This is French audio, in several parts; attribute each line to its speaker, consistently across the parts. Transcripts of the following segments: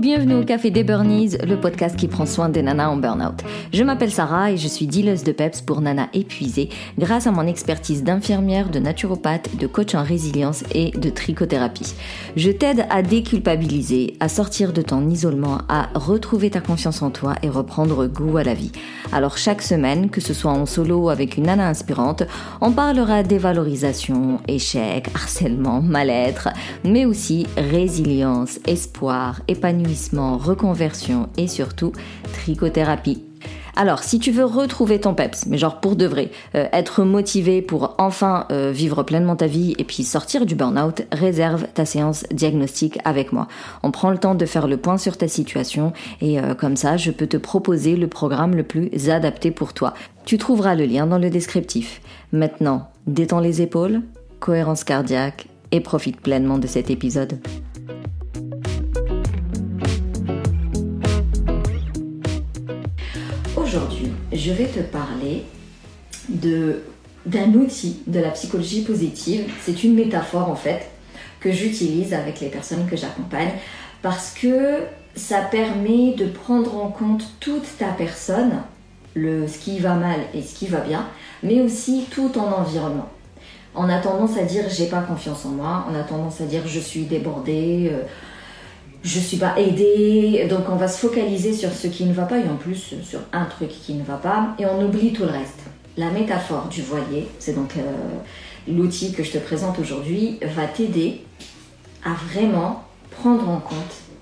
Speaker 1: bienvenue au Café des Burnies, le podcast qui prend soin des nanas en burn-out. Je m'appelle Sarah et je suis dealeuse de PEPS pour nanas épuisées grâce à mon expertise d'infirmière, de naturopathe, de coach en résilience et de trichothérapie. Je t'aide à déculpabiliser, à sortir de ton isolement, à retrouver ta confiance en toi et reprendre goût à la vie. Alors chaque semaine, que ce soit en solo avec une nana inspirante, on parlera dévalorisation, échec, harcèlement, mal-être, mais aussi résilience, espoir, épanouissement, reconversion et surtout trichothérapie. Alors, si tu veux retrouver ton peps, mais genre pour de vrai, euh, être motivé pour enfin euh, vivre pleinement ta vie et puis sortir du burn-out, réserve ta séance diagnostique avec moi. On prend le temps de faire le point sur ta situation et euh, comme ça, je peux te proposer le programme le plus adapté pour toi. Tu trouveras le lien dans le descriptif. Maintenant, détends les épaules, cohérence cardiaque et profite pleinement de cet épisode. Aujourd'hui, je vais te parler d'un outil de la psychologie positive. C'est une métaphore en fait que j'utilise avec les personnes que j'accompagne parce que ça permet de prendre en compte toute ta personne, le, ce qui va mal et ce qui va bien, mais aussi tout ton environnement. On a tendance à dire j'ai pas confiance en moi, on a tendance à dire je suis débordée, euh, je suis pas aidée, donc on va se focaliser sur ce qui ne va pas et en plus sur un truc qui ne va pas et on oublie tout le reste. La métaphore du voilier, c'est donc euh, l'outil que je te présente aujourd'hui, va t'aider à vraiment prendre en compte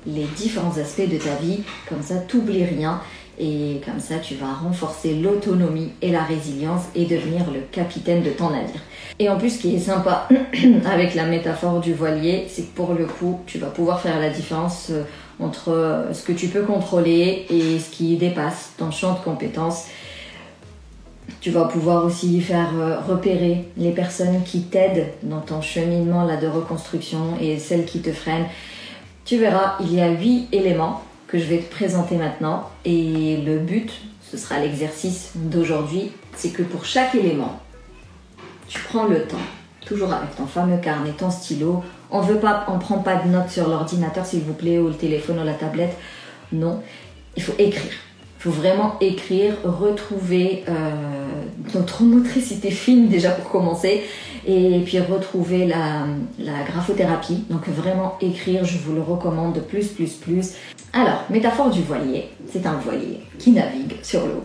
Speaker 1: les différents aspects de ta vie, comme ça t'oublies rien et comme ça, tu vas renforcer l'autonomie et la résilience et devenir le capitaine de ton navire. Et en plus, ce qui est sympa avec la métaphore du voilier, c'est que pour le coup, tu vas pouvoir faire la différence euh, entre euh, ce que tu peux contrôler et ce qui dépasse ton champ de compétences. Tu vas pouvoir aussi faire euh, repérer les personnes qui t'aident dans ton cheminement là, de reconstruction et celles qui te freinent. Tu verras, il y a huit éléments que je vais te présenter maintenant. Et le but, ce sera l'exercice d'aujourd'hui, c'est que pour chaque élément, tu prends le temps, toujours avec ton fameux carnet, ton stylo. On veut pas, on prend pas de notes sur l'ordinateur, s'il vous plaît, ou le téléphone ou la tablette. Non, il faut écrire. Il faut vraiment écrire, retrouver euh, notre motricité fine déjà pour commencer, et puis retrouver la, graphothérapie. Donc vraiment écrire, je vous le recommande plus, plus, plus. Alors, métaphore du voilier. C'est un voilier qui navigue sur l'eau,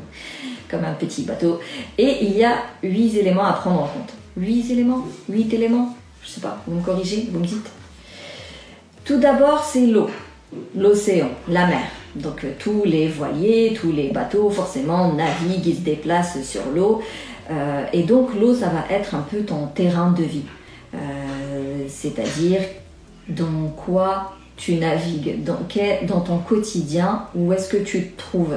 Speaker 1: comme un petit bateau. Et il y a huit éléments à prendre en compte. Huit éléments? Huit éléments? Je sais pas, vous me corrigez, vous me dites? Tout d'abord, c'est l'eau, l'océan, la mer. Donc euh, tous les voiliers, tous les bateaux, forcément, naviguent, ils se déplacent sur l'eau. Euh, et donc l'eau, ça va être un peu ton terrain de vie. Euh, c'est-à-dire dans quoi tu navigues, dans, dans ton quotidien, où est-ce que tu te trouves?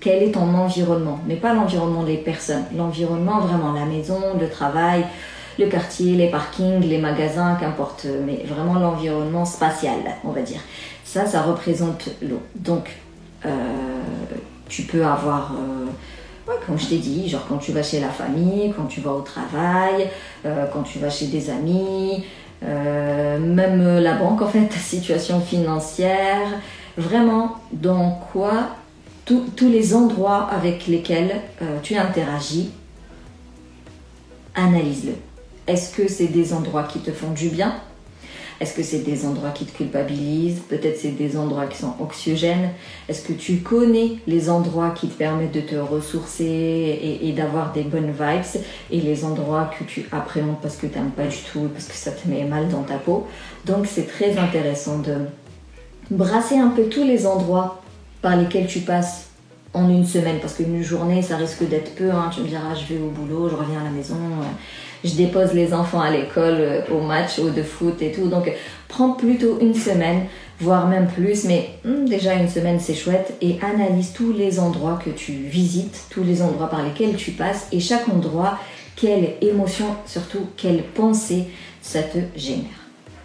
Speaker 1: Quel est ton environnement? Mais pas l'environnement des personnes, l'environnement vraiment, la maison, le travail, le quartier, les parkings, les magasins, qu'importe, mais vraiment l'environnement spatial, on va dire. Ça, ça représente l'eau. Donc, euh, tu peux avoir... comme je t'ai dit, genre quand tu vas chez la famille, quand tu vas au travail, euh, quand tu vas chez des amis, euh, même la banque, en fait, ta situation financière, vraiment dans quoi tous les endroits avec lesquels euh, tu interagis, analyse-le. Est-ce que c'est des endroits qui te font du bien est-ce que c'est des endroits qui te culpabilisent? Peut-être c'est des endroits qui sont anxiogènes. Est-ce que tu connais les endroits qui te permettent de te ressourcer et, d'avoir des bonnes vibes et les endroits que tu appréhendes parce que tu n'aimes pas du tout, parce que ça te met mal dans ta peau? Donc c'est très intéressant de brasser un peu tous les endroits par lesquels tu passes en une semaine parce qu'une journée ça risque d'être peu. Hein. Tu me diras je vais au boulot, je reviens à la maison je dépose les enfants à l'école, euh, au match, au de foot et tout. Donc, prends plutôt une semaine, voire même plus, mais hmm, déjà une semaine c'est chouette et analyse tous les endroits que tu visites, tous les endroits par lesquels tu passes et chaque endroit, quelle émotion, surtout quelle pensée ça te génère.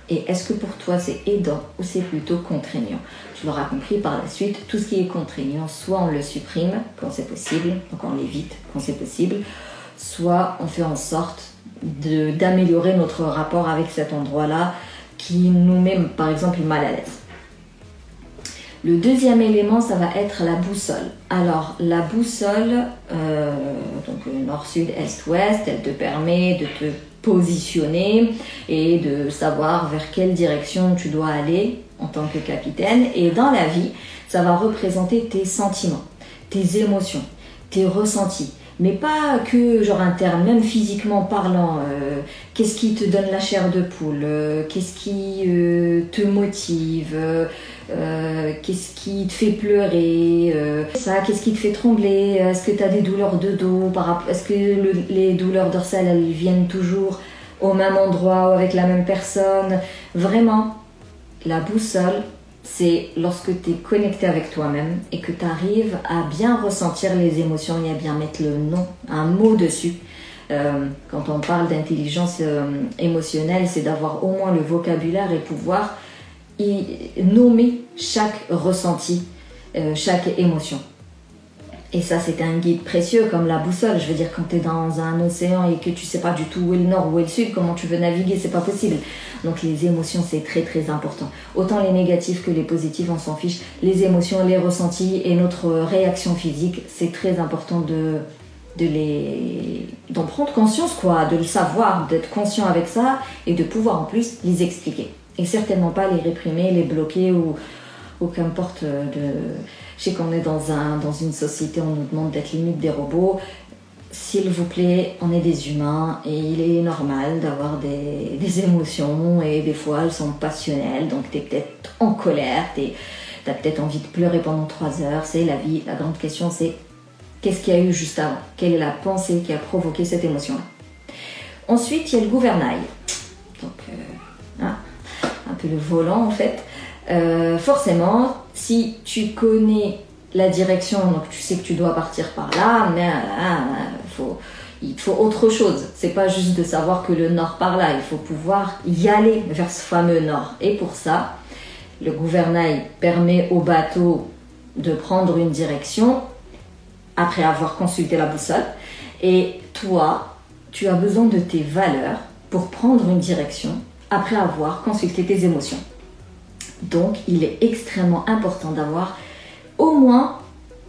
Speaker 1: Et est-ce que pour toi c'est aidant ou c'est plutôt contraignant? Tu l'auras compris par la suite, tout ce qui est contraignant, soit on le supprime quand c'est possible, donc on l'évite quand c'est possible, soit on fait en sorte d'améliorer notre rapport avec cet endroit-là qui nous met par exemple mal à l'aise. Le deuxième élément, ça va être la boussole. Alors, la boussole, euh, donc nord, sud, est, ouest, elle te permet de te positionner et de savoir vers quelle direction tu dois aller en tant que capitaine. Et dans la vie, ça va représenter tes sentiments, tes émotions, tes ressentis mais pas que genre interne, même physiquement parlant. Euh, qu'est-ce qui te donne la chair de poule euh, Qu'est-ce qui euh, te motive Qu'est-ce qui te fait pleurer Ça, qu'est-ce qui te fait trembler Est-ce que tu as des douleurs de dos Est-ce que les douleurs dorsales elles viennent toujours au même endroit ou avec la même personne? Vraiment, la boussole, c'est lorsque tu es connecté avec toi-même et que tu arrives à bien ressentir les émotions et à bien mettre le nom, un mot dessus. Euh, quand on parle d'intelligence euh, émotionnelle, c'est d'avoir au moins le vocabulaire et pouvoir y nommer chaque ressenti, euh, chaque émotion. Et ça, c'est un guide précieux comme la boussole. Je veux dire, quand tu es dans un océan et que tu sais pas du tout où est le nord, où est le sud, comment tu veux naviguer, c'est pas possible. Donc les émotions, c'est très très important. Autant les négatifs que les positifs, on s'en fiche. Les émotions, les ressentis et notre réaction physique, c'est très important de, de les d'en prendre conscience quoi, de le savoir, d'être conscient avec ça et de pouvoir en plus les expliquer. Et certainement pas les réprimer, les bloquer ou, ou qu'importe de je sais qu'on est dans, un, dans une société, on nous demande d'être limite des robots. S'il vous plaît, on est des humains et il est normal d'avoir des, des, émotions et des fois elles sont passionnelles. Donc tu es peut-être en colère, tu as peut-être envie de pleurer pendant trois heures. C'est la vie. La grande question c'est qu'est-ce qu'il y a eu juste avant? Quelle est la pensée qui a provoqué cette émotion-là? Ensuite, il y a le gouvernail. Donc, euh, hein, un peu le volant en fait. Euh, forcément, si tu connais la direction, donc tu sais que tu dois partir par là, mais euh, il faut autre chose. C'est pas juste de savoir que le nord par là, il faut pouvoir y aller vers ce fameux nord. Et pour ça, le gouvernail permet au bateau de prendre une direction après avoir consulté la boussole. Et toi, tu as besoin de tes valeurs pour prendre une direction après avoir consulté tes émotions. Donc, il est extrêmement important d'avoir au moins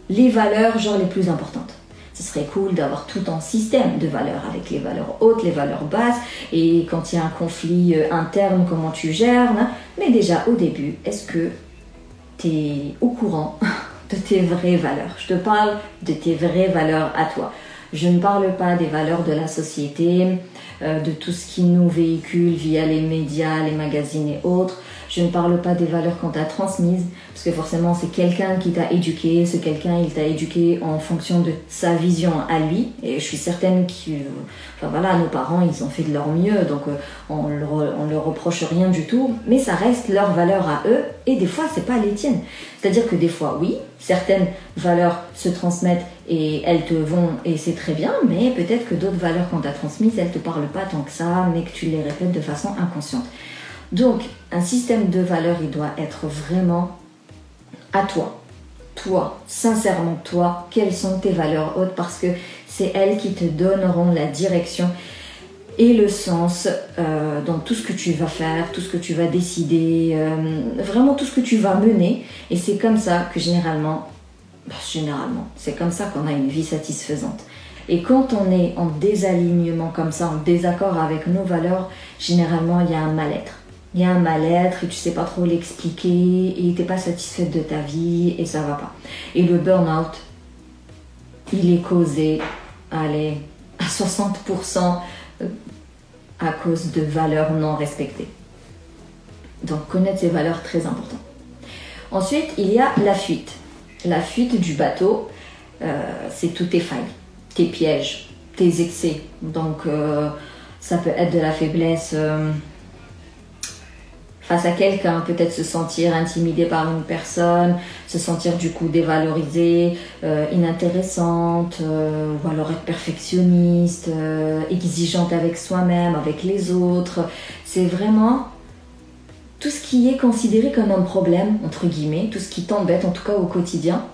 Speaker 1: les valeurs genre les plus importantes. Ce serait cool d'avoir tout un système de valeurs avec les valeurs hautes, les valeurs basses et quand il y a un conflit euh, interne, comment tu gères. Mais déjà au début, est-ce que tu es au courant de tes vraies valeurs? Je te parle de tes vraies valeurs à toi. Je ne parle pas des valeurs de la société, euh, de tout ce qui nous véhicule via les médias, les magazines et autres. Je ne parle pas des valeurs qu'on t'a transmises, parce que forcément c'est quelqu'un qui t'a éduqué, ce quelqu'un il t'a éduqué en fonction de sa vision à lui, et je suis certaine que, voilà, nos parents ils ont fait de leur mieux, donc euh, on ne leur reproche rien du tout, mais ça reste leurs valeurs à eux, et des fois c'est pas les tiennes. C'est-à-dire que des fois oui, certaines valeurs se transmettent et elles te vont, et c'est très bien, mais peut-être que d'autres valeurs qu'on t'a transmises, elles te parlent pas tant que ça, mais que tu les répètes de façon inconsciente. Donc, un système de valeurs, il doit être vraiment à toi. Toi, sincèrement toi, quelles sont tes valeurs hautes parce que c'est elles qui te donneront la direction et le sens euh, dans tout ce que tu vas faire, tout ce que tu vas décider, euh, vraiment tout ce que tu vas mener. Et c'est comme ça que généralement, bah, généralement, c'est comme ça qu'on a une vie satisfaisante. Et quand on est en désalignement comme ça, en désaccord avec nos valeurs, généralement il y a un mal-être il y a un mal-être et tu sais pas trop l'expliquer et t'es pas satisfaite de ta vie et ça va pas. Et le burn-out, il est causé, allez, à 60% euh, à cause de valeurs non respectées. Donc connaître ces valeurs très important. Ensuite, il y a la fuite. La fuite du bateau, euh, c'est tous tes failles, tes pièges, tes excès. Donc euh, ça peut être de la faiblesse face à quelqu'un, peut-être se sentir intimidé par une personne, se sentir du coup dévalorisée, euh, inintéressante, euh, ou alors être perfectionniste, euh, exigeante avec soi-même, avec les autres. C'est vraiment tout ce qui est considéré comme un problème, entre guillemets, tout ce qui t'embête en tout cas au quotidien.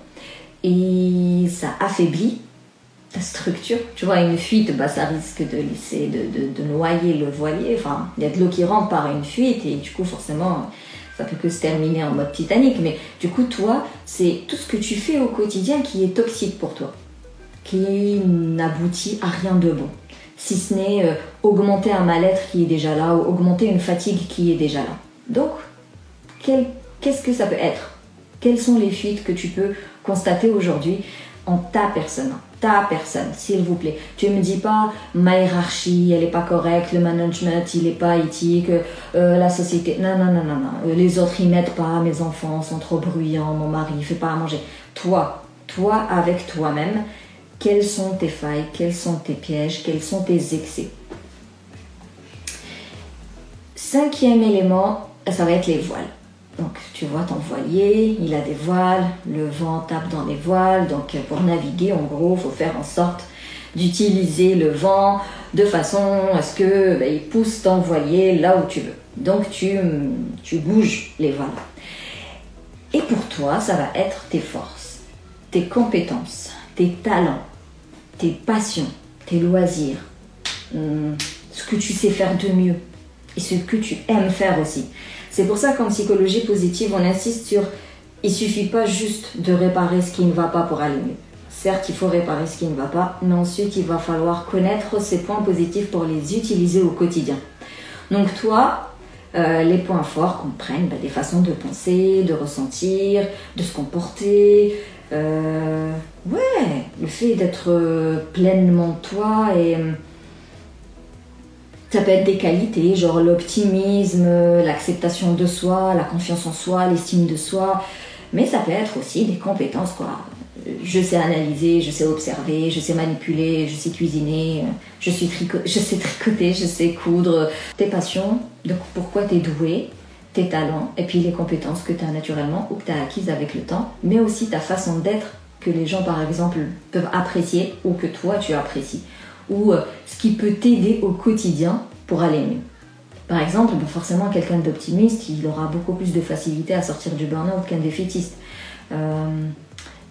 Speaker 1: Et ça affaiblit ta structure. Tu vois, une fuite, bah, ça risque de laisser, de, de, noyer le voilier. Enfin, il y a de l'eau qui rentre par une fuite et du coup, forcément, ça peut que se terminer en mode Titanic. Mais du coup, toi, c'est tout ce que tu fais au quotidien qui est toxique pour toi, qui n'aboutit à rien de bon. Si ce n'est euh, augmenter un mal-être qui est déjà là ou augmenter une fatigue qui est déjà là. Donc, qu'est-ce que ça peut être? Quelles sont les fuites que tu peux constater aujourd'hui en ta personne? Personne, s'il vous plaît. Tu me dis pas ma hiérarchie, elle est pas correcte, le management, il est pas éthique, euh, la société. Non, non, non, non, non. Euh, les autres, ils m'aident pas, mes enfants sont trop bruyants, mon mari, il fait pas à manger. Toi, toi avec toi-même, quelles sont tes failles, quels sont tes pièges, quels sont tes excès? Cinquième élément, ça va être les voiles. Donc tu vois ton voilier, il a des voiles, le vent tape dans les voiles, donc pour naviguer en gros, il faut faire en sorte d'utiliser le vent de façon à ce que ben, il pousse ton voilier là où tu veux. Donc tu, tu bouges les voiles. Et pour toi, ça va être tes forces, tes compétences, tes talents, tes passions, tes loisirs, hum, ce que tu sais faire de mieux et ce que tu aimes faire aussi. C'est pour ça qu'en psychologie positive, on insiste sur il suffit pas juste de réparer ce qui ne va pas pour aller mieux. Certes, il faut réparer ce qui ne va pas, mais ensuite, il va falloir connaître ces points positifs pour les utiliser au quotidien. Donc toi, euh, les points forts comprennent bah, des façons de penser, de ressentir, de se comporter. Euh, ouais, le fait d'être euh, pleinement toi et ça peut être des qualités, genre l'optimisme, l'acceptation de soi, la confiance en soi, l'estime de soi. Mais ça peut être aussi des compétences, quoi. Je sais analyser, je sais observer, je sais manipuler, je sais cuisiner, je, suis je sais tricoter, je sais coudre. Tes passions, donc pourquoi tu es doué, tes talents, et puis les compétences que tu as naturellement ou que tu as acquises avec le temps, mais aussi ta façon d'être que les gens, par exemple, peuvent apprécier ou que toi tu apprécies ou euh, ce qui peut t'aider au quotidien pour aller mieux. Par exemple, bah, forcément, quelqu'un d'optimiste, il aura beaucoup plus de facilité à sortir du burn-out qu'un défaitiste. Euh,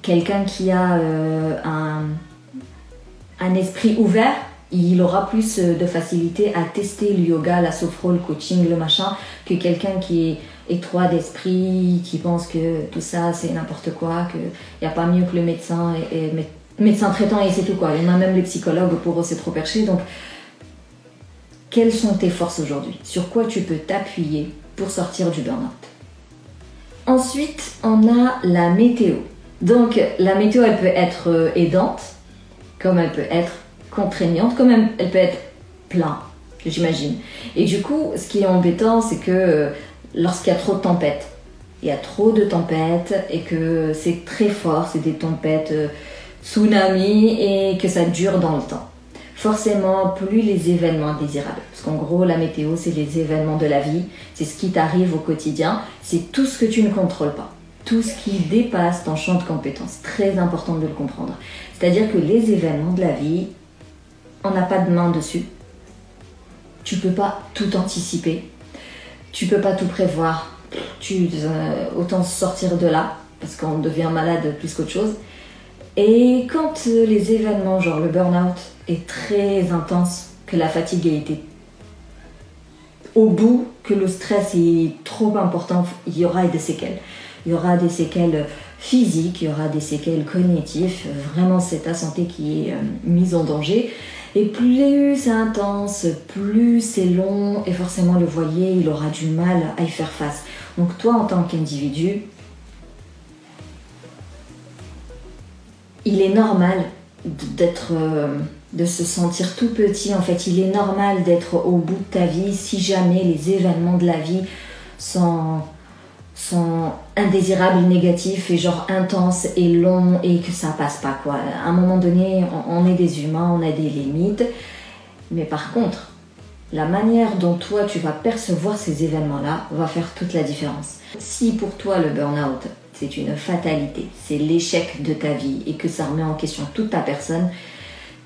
Speaker 1: quelqu'un qui a euh, un, esprit ouvert, il aura plus de facilité à tester le yoga, la sophro, le coaching, le machin, que quelqu'un qui est étroit d'esprit, qui pense que tout ça c'est n'importe quoi, qu'il n'y a pas mieux que le médecin et, et médecin traitant et c'est tout quoi. Il y en a même les psychologues pour eux c'est trop perché. Donc, quelles sont tes forces aujourd'hui? Sur quoi tu peux t'appuyer pour sortir du burn-out? Ensuite, on a la météo. Donc, la météo, elle peut être euh, aidante, comme elle peut être contraignante, comme elle peut être plein, j'imagine. Et du coup, ce qui est embêtant, c'est que euh, lorsqu'il y a trop de tempêtes, il y a trop de tempêtes et que c'est très fort, c'est des tempêtes euh, tsunami et que ça dure dans le temps. Forcément, plus les événements désirables, parce qu'en gros, la météo, c'est les événements de la vie, c'est ce qui t'arrive au quotidien, c'est tout ce que tu ne contrôles pas, tout ce qui dépasse ton champ de compétences. Très important de le comprendre. C'est-à-dire que les événements de la vie, on n'a pas de main dessus. Tu peux pas tout anticiper. Tu peux pas tout prévoir. Tu euh, autant sortir de là parce qu'on devient malade plus qu'autre chose. Et quand euh, les événements, genre le burn-out, est très intense, que la fatigue a été au bout, que le stress est trop important, il y aura des séquelles. Il y aura des séquelles physiques, il y aura des séquelles cognitives. Vraiment, c'est ta santé qui est euh, mise en danger. Et plus c'est intense, plus c'est long, et forcément le voilier, il aura du mal à y faire face. Donc toi, en tant qu'individu, il est normal d'être euh, de se sentir tout petit en fait. Il est normal d'être au bout de ta vie si jamais les événements de la vie sont sont indésirables négatifs et genre intenses et longs et que ça passe pas quoi. À un moment donné on est des humains on a des limites. Mais par contre la manière dont toi tu vas percevoir ces événements là va faire toute la différence. Si pour toi le burn-out c'est une fatalité, c'est l'échec de ta vie et que ça remet en question toute ta personne,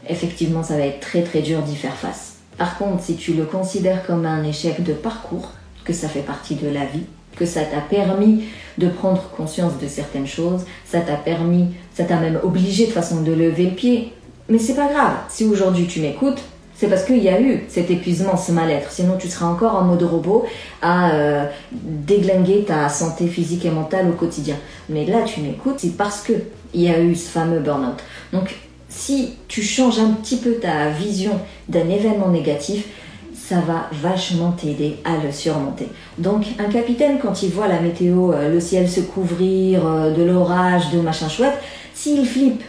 Speaker 1: effectivement, ça va être très très dur d'y faire face. Par contre, si tu le considères comme un échec de parcours, que ça fait partie de la vie, que ça t'a permis de prendre conscience de certaines choses, ça t'a permis, ça t'a même obligé de façon de lever le pied. Mais c'est pas grave. Si aujourd'hui tu m'écoutes, c'est parce qu'il y a eu cet épuisement, ce mal-être. Sinon, tu seras encore en mode robot à euh, déglinguer ta santé physique et mentale au quotidien. Mais là, tu m'écoutes, c'est parce que il y a eu ce fameux burn-out. Donc, si tu changes un petit peu ta vision d'un événement négatif, ça va vachement t'aider à le surmonter. Donc un capitaine, quand il voit la météo, euh, le ciel se couvrir, euh, de l'orage, de machin chouette, s'il flippe,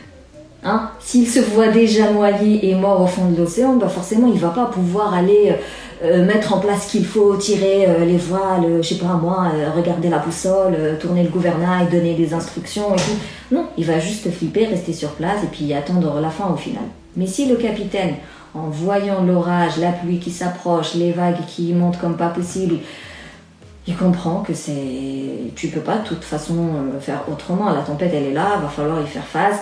Speaker 1: hein, s'il se voit déjà noyé et mort au fond de l'océan, bah forcément il va pas pouvoir aller euh, mettre en place ce qu'il faut, tirer les voiles, je sais pas moi, regarder la boussole, tourner le gouvernail, donner des instructions et tout. Non, il va juste flipper, rester sur place et puis attendre la fin au final. Mais si le capitaine, en voyant l'orage, la pluie qui s'approche, les vagues qui montent comme pas possible, il comprend que c'est. Tu peux pas de toute façon euh, faire autrement. La tempête, elle est là, va falloir y faire face.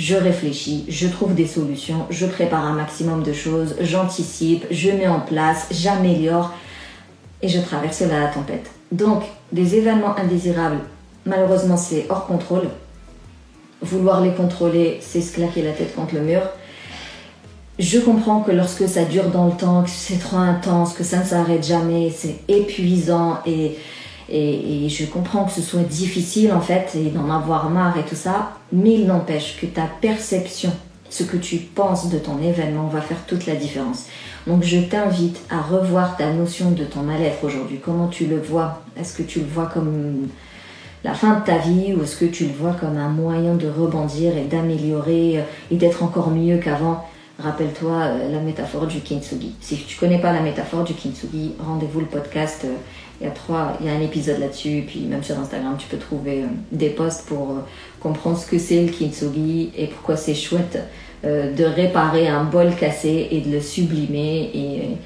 Speaker 1: Je réfléchis, je trouve des solutions, je prépare un maximum de choses, j'anticipe, je mets en place, j'améliore et je traverse la tempête. Donc, des événements indésirables, malheureusement, c'est hors contrôle. Vouloir les contrôler, c'est se claquer la tête contre le mur. Je comprends que lorsque ça dure dans le temps, que c'est trop intense, que ça ne s'arrête jamais, c'est épuisant et, et, je comprends que ce soit difficile en fait et d'en avoir marre et tout ça, mais il n'empêche que ta perception, ce que tu penses de ton événement va faire toute la différence. Donc je t'invite à revoir ta notion de ton mal-être aujourd'hui. Comment tu le vois? Est-ce que tu le vois comme la fin de ta vie ou est-ce que tu le vois comme un moyen de rebondir et d'améliorer et d'être encore mieux qu'avant? Rappelle-toi euh, la métaphore du kintsugi. Si tu connais pas la métaphore du kintsugi, rendez-vous le podcast. Euh, il y a trois, il y a un épisode là-dessus. Puis même sur Instagram, tu peux trouver euh, des posts pour comprendre ce que c'est le kintsugi et pourquoi c'est chouette de réparer un bol cassé et de le sublimer et,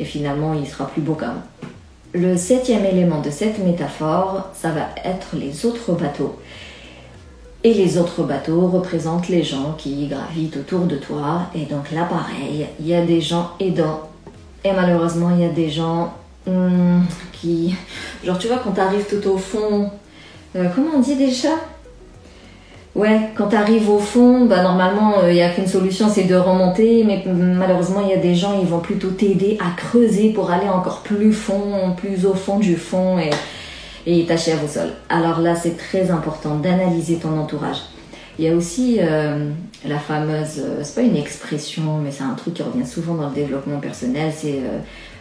Speaker 1: et finalement il sera plus beau qu'avant. Le septième élément de cette métaphore, ça va être les autres bateaux. Et les autres bateaux représentent les gens qui gravitent autour de toi. Et donc là, pareil, il y a des gens aidants. Et malheureusement, il y a des gens hmm, qui... Genre, tu vois, quand tu arrives tout au fond... Euh, comment on dit déjà? Ouais, quand tu arrives au fond, bah normalement, il euh, n'y a qu'une solution, c'est de remonter. Mais malheureusement, il y a des gens, ils vont plutôt t'aider à creuser pour aller encore plus fond, plus au fond du fond. Et et t'achève au sol. Alors là, c'est très important d'analyser ton entourage. Il y a aussi euh, la fameuse, euh, c'est pas une expression, mais c'est un truc qui revient souvent dans le développement personnel, c'est euh,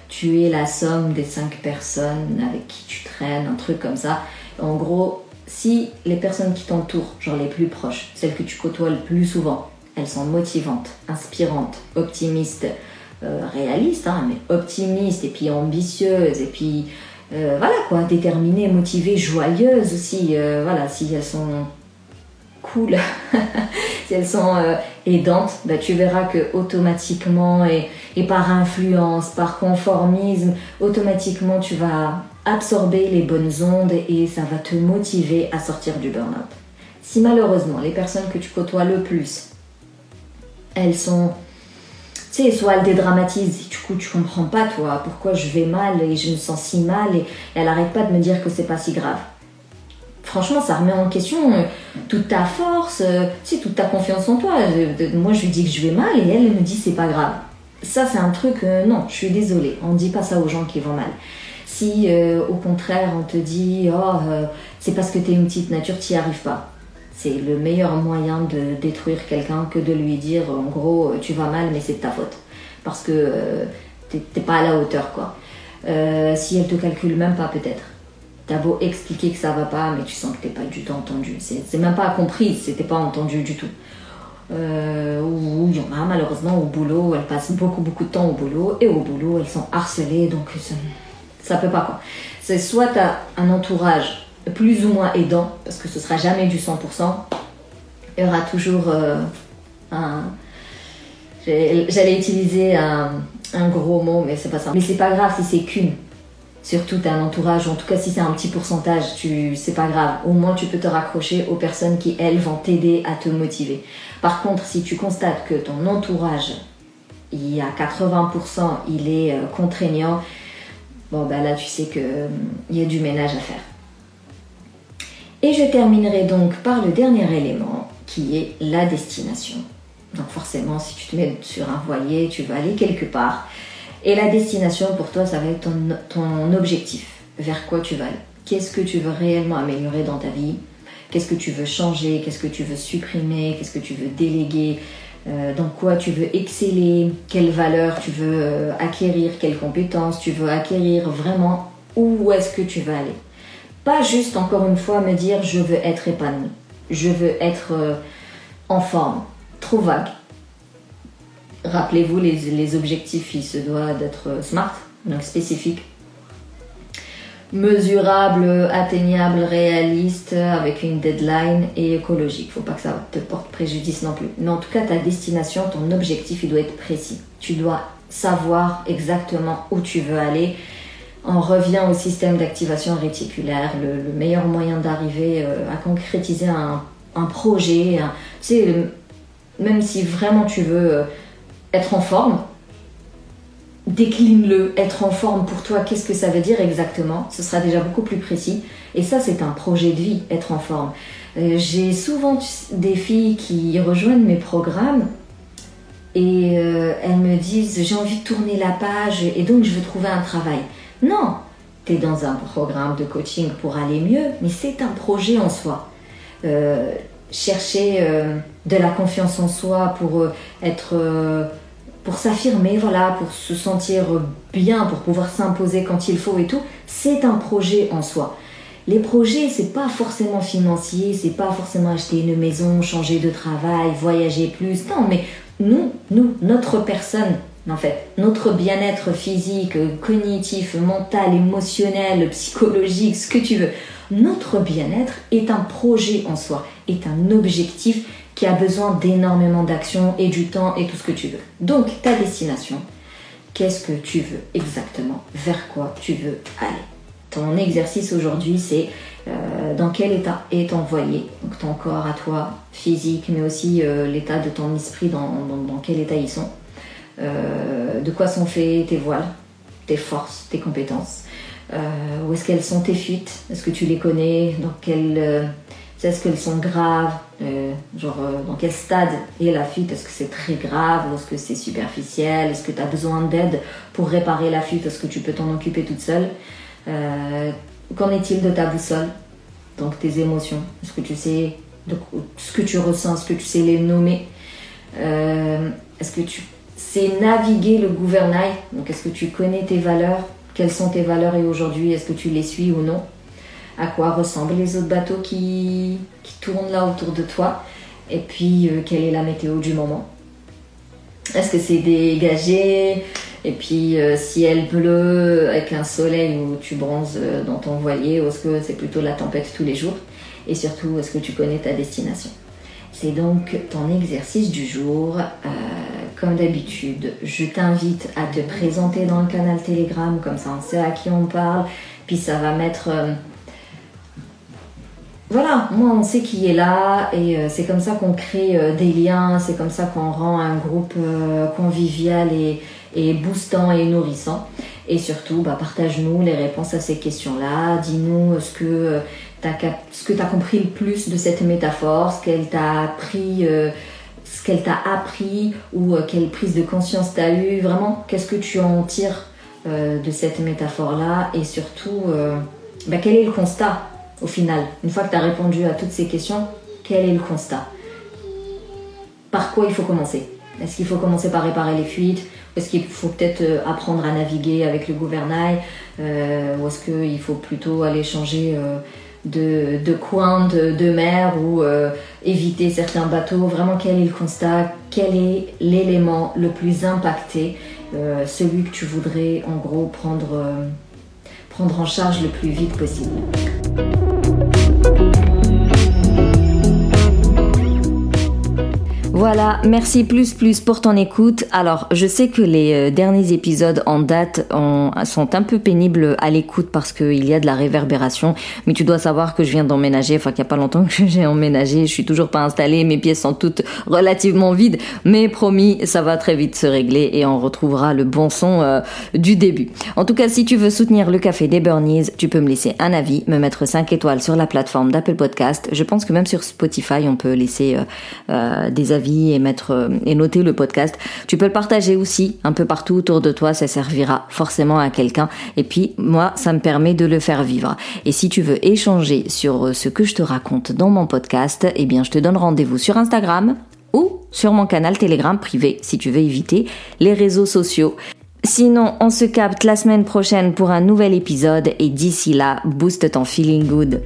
Speaker 1: tu es la somme des cinq personnes avec qui tu traînes, un truc comme ça. En gros, si les personnes qui t'entourent, genre les plus proches, celles que tu côtoies le plus souvent, elles sont motivantes, inspirantes, optimistes, réalistes, hein, mais optimistes et puis ambitieuses et puis euh, voilà quoi, déterminée, motivée, joyeuse aussi. Euh, voilà, si elles sont cool, si elles sont euh, aidantes, bah, tu verras que automatiquement et, et, par influence, par conformisme, automatiquement tu vas absorber les bonnes ondes et ça va te motiver à sortir du burn-out. Si malheureusement les personnes que tu côtoies le plus, elles sont tu sais, soit elle dédramatise, du coup tu comprends pas toi pourquoi je vais mal et je me sens si mal et, elle arrête pas de me dire que c'est pas si grave. Franchement, ça remet en question euh, toute ta force, euh, tu sais, toute ta confiance en toi. moi, je lui dis que je vais mal et elle, me dit c'est pas grave. Ça, c'est un truc, euh, non, je suis désolée, on ne dit pas ça aux gens qui vont mal. Si au contraire on te dit, oh, c'est parce que t'es une petite nature, t'y arrives pas c'est le meilleur moyen de détruire quelqu'un que de lui dire en gros tu vas mal mais c'est de ta faute parce que euh, t'es pas à la hauteur quoi. Euh, si elle te calcule même pas peut-être. T'as beau expliquer que ça va pas mais tu sens que t'es pas du tout entendu. C'est même pas compris, c'était pas entendu du tout. Euh, ou il y en a malheureusement au boulot, elles passent beaucoup beaucoup de temps au boulot et au boulot elles sont harcelées donc ça, ça peut pas quoi. C'est soit t'as un entourage plus ou moins aidant, parce que ce sera jamais du 100%. Il y aura toujours euh, un. J'allais utiliser un, gros mot, mais c'est pas ça. Mais c'est pas grave si c'est qu'une. Surtout, tu un entourage, en tout cas si c'est un petit pourcentage, tu, c'est pas grave. Au moins, tu peux te raccrocher aux personnes qui, elles, vont t'aider à te motiver. Par contre, si tu constates que ton entourage, il y a 80%, il est euh, contraignant, bon, ben là, tu sais qu'il il y a du ménage à faire. Et je terminerai donc par le dernier élément qui est la destination. Donc forcément, si tu te mets sur un voilier, tu vas aller quelque part. Et la destination, pour toi, ça va être ton, objectif. Vers quoi tu vas aller? Qu'est-ce que tu veux réellement améliorer dans ta vie? Qu'est-ce que tu veux changer? Qu'est-ce que tu veux supprimer? Qu'est-ce que tu veux déléguer? Euh, Dans quoi tu veux exceller? Quelles valeurs tu veux euh, acquérir? Quelles compétences tu veux acquérir? Vraiment, où est-ce que tu veux aller? Pas juste, encore une fois, me dire je veux être épanoui. Je veux être euh, en forme. Trop vague. Rappelez-vous, les, les objectifs, ils se doivent d'être smart, donc spécifiques mesurable, atteignable, réaliste, avec une deadline et écologique. Faut pas que ça te porte préjudice non plus. Mais en tout cas, ta destination, ton objectif, il doit être précis. Tu dois savoir exactement où tu veux aller. On revient au système d'activation réticulaire, le, meilleur moyen d'arriver euh, à concrétiser un, projet. tu sais, même si vraiment tu veux euh, être en forme, décline-le, être en forme pour toi, qu'est-ce que ça veut dire exactement Ce sera déjà beaucoup plus précis. Et ça, c'est un projet de vie, être en forme. Euh, j'ai souvent des filles qui rejoignent mes programmes et elles me disent j'ai envie de tourner la page et donc je veux trouver un travail. Non, tu es dans un programme de coaching pour aller mieux, mais c'est un projet en soi. Euh, chercher de la confiance en soi pour être pour s'affirmer, voilà, pour se sentir bien, pour pouvoir s'imposer quand il faut et tout, c'est un projet en soi. Les projets, c'est pas forcément financier, c'est pas forcément acheter une maison, changer de travail, voyager plus. Non, mais nous, nous, notre personne, en fait, notre bien-être physique, cognitif, mental, émotionnel, psychologique, ce que tu veux, notre bien-être est un projet en soi, est un objectif qui a besoin d'énormément d'action et du temps et tout ce que tu veux. Donc, ta destination, qu'est-ce que tu veux exactement? Vers quoi tu veux aller? Ton exercice aujourd'hui, c'est euh, dans quel état est voilier Donc, ton corps à toi, physique, mais aussi euh, l'état de ton esprit, dans, dans, quel état ils sont? Euh, de quoi sont faits tes voiles, tes forces, tes compétences. Où est-ce qu'elles sont tes fuites? Est-ce que tu les connais? Dans quel est-ce qu'elles sont graves? Euh, Genre, euh, dans quel stade est la fuite? Est-ce que c'est très grave? Est-ce que c'est superficiel? Est-ce que tu as besoin d'aide pour réparer la fuite? Est-ce que tu peux t'en occuper toute seule? Euh, Qu'en est-il de ta boussole? Donc, tes émotions. Est-ce que tu sais ce que tu ressens? Est-ce que tu sais les nommer? Est-ce que tu sais naviguer le gouvernail. Donc, est-ce que tu connais tes valeurs? Quelles sont tes valeurs? Et aujourd'hui, est-ce que tu les suis ou non? À quoi ressemblent les autres bateaux qui, qui tournent là autour de toi, et puis euh, quelle est la météo du moment? Est-ce que c'est dégagé? Et puis euh, ciel bleu avec un soleil où tu bronzes euh, dans ton voilier ou est-ce que c'est plutôt la tempête tous les jours? Et surtout, est-ce que tu connais ta destination? C'est donc ton exercice du jour. Comme d'habitude, je t'invite à te présenter dans le canal Telegram, comme ça on sait à qui on parle. Puis ça va mettre voilà, moi on sait qui est là et euh, c'est comme ça qu'on crée euh, des liens, c'est comme ça qu'on rend un groupe euh, convivial et, et, boostant et nourrissant. Et surtout, bah, partage-nous les réponses à ces questions-là, dis-nous ce que tu as, compris le plus de cette métaphore, ce qu'elle t'a appris, qu'elle t'a appris ou quelle prise de conscience tu as eu, vraiment, qu'est-ce que tu en tires de cette métaphore-là? Et surtout, bah, quel est le constat au final, une fois que tu as répondu à toutes ces questions, quel est le constat? Par quoi il faut commencer? Est-ce qu'il faut commencer par réparer les fuites? Est-ce qu'il faut peut-être euh, apprendre à naviguer avec le gouvernail? Euh, Ou est-ce qu'il faut plutôt aller changer euh, de, coin de, mer ou éviter certains bateaux Vraiment, quel est le constat? Quel est l'élément le plus impacté Celui que tu voudrais en gros prendre, prendre en charge le plus vite possible? Voilà, merci plus plus pour ton écoute. Alors, je sais que les euh, derniers épisodes en date sont un peu pénibles à l'écoute parce qu'il y a de la réverbération, mais tu dois savoir que je viens d'emménager, enfin qu'il n'y a pas longtemps que j'ai emménagé, je suis toujours pas installée, mes pièces sont toutes relativement vides, mais promis, ça va très vite se régler et on retrouvera le bon son euh, du début. En tout cas, si tu veux soutenir le café des Burnies, tu peux me laisser un avis, me mettre 5 étoiles sur la plateforme d'Apple Podcast. Je pense que même sur Spotify, on peut laisser euh, des avis et mettre euh, et noter le podcast. Tu peux le partager aussi un peu partout autour de toi, ça servira forcément à quelqu'un. Et puis moi, ça me permet de le faire vivre. Et si tu veux échanger sur euh, ce que je te raconte dans mon podcast, eh bien je te donne rendez-vous sur Instagram ou sur mon canal Telegram privé si tu veux éviter les réseaux sociaux. Sinon, on se capte la semaine prochaine pour un nouvel épisode et d'ici là, booste ton feeling good.